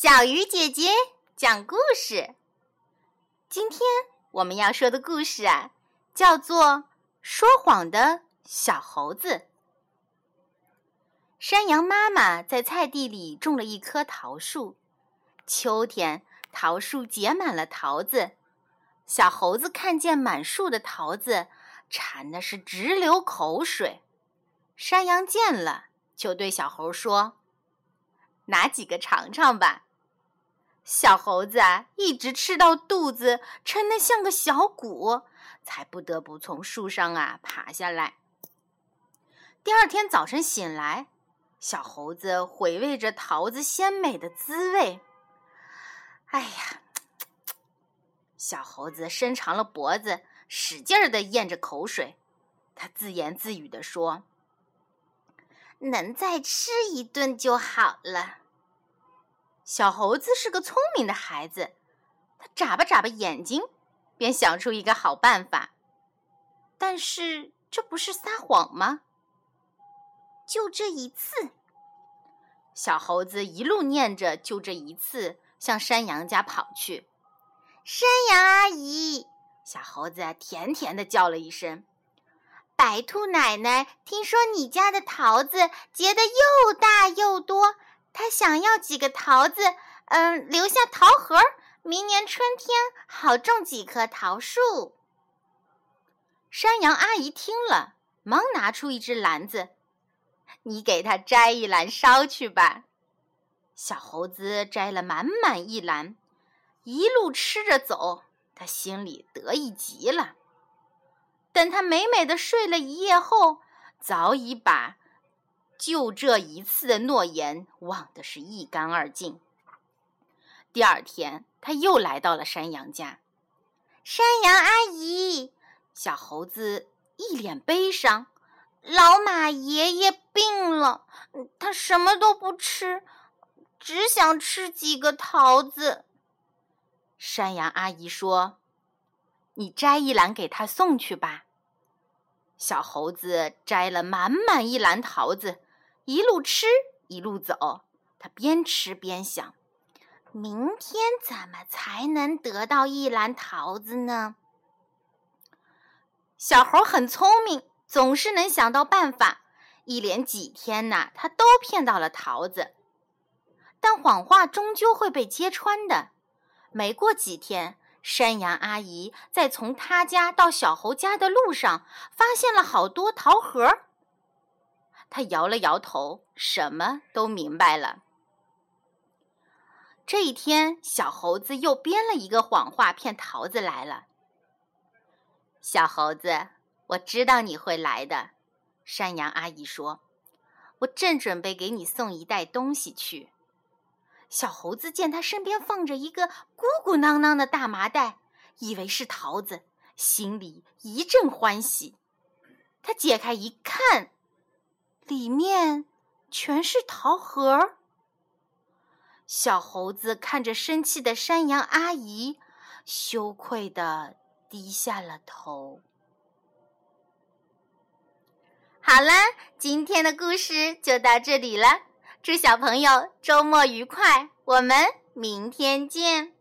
小鱼姐姐讲故事。今天我们要说的故事啊，叫做《说谎的小猴子》。山羊妈妈在菜地里种了一棵桃树，秋天桃树结满了桃子，小猴子看见满树的桃子，馋的是直流口水。山羊见了，就对小猴说。拿几个尝尝吧。小猴子啊，一直吃到肚子撑得像个小鼓，才不得不从树上啊爬下来。第二天早晨醒来，小猴子回味着桃子鲜美的滋味。哎呀，小猴子伸长了脖子，使劲儿的咽着口水。他自言自语地说。能再吃一顿就好了。小猴子是个聪明的孩子，他眨巴眨巴眼睛，便想出一个好办法。但是这不是撒谎吗？就这一次，小猴子一路念着“就这一次”，向山羊家跑去。山羊阿姨，小猴子甜甜的叫了一声。白兔奶奶听说你家的桃子结的又大又多，他想要几个桃子，嗯，留下桃核，明年春天好种几棵桃树。山羊阿姨听了，忙拿出一只篮子，你给它摘一篮捎去吧。小猴子摘了满满一篮，一路吃着走，他心里得意极了。等他美美的睡了一夜后，早已把就这一次的诺言忘得是一干二净。第二天，他又来到了山羊家。山羊阿姨，小猴子一脸悲伤。老马爷爷病了，他什么都不吃，只想吃几个桃子。山羊阿姨说：“你摘一篮给他送去吧。”小猴子摘了满满一篮桃子，一路吃一路走。他边吃边想：明天怎么才能得到一篮桃子呢？小猴很聪明，总是能想到办法。一连几天呐，他都骗到了桃子。但谎话终究会被揭穿的。没过几天。山羊阿姨在从他家到小猴家的路上，发现了好多桃核。他摇了摇头，什么都明白了。这一天，小猴子又编了一个谎话骗桃子来了。小猴子，我知道你会来的，山羊阿姨说：“我正准备给你送一袋东西去。”小猴子见他身边放着一个鼓鼓囊囊的大麻袋，以为是桃子，心里一阵欢喜。他解开一看，里面全是桃核。小猴子看着生气的山羊阿姨，羞愧的低下了头。好了，今天的故事就到这里了。祝小朋友周末愉快！我们明天见。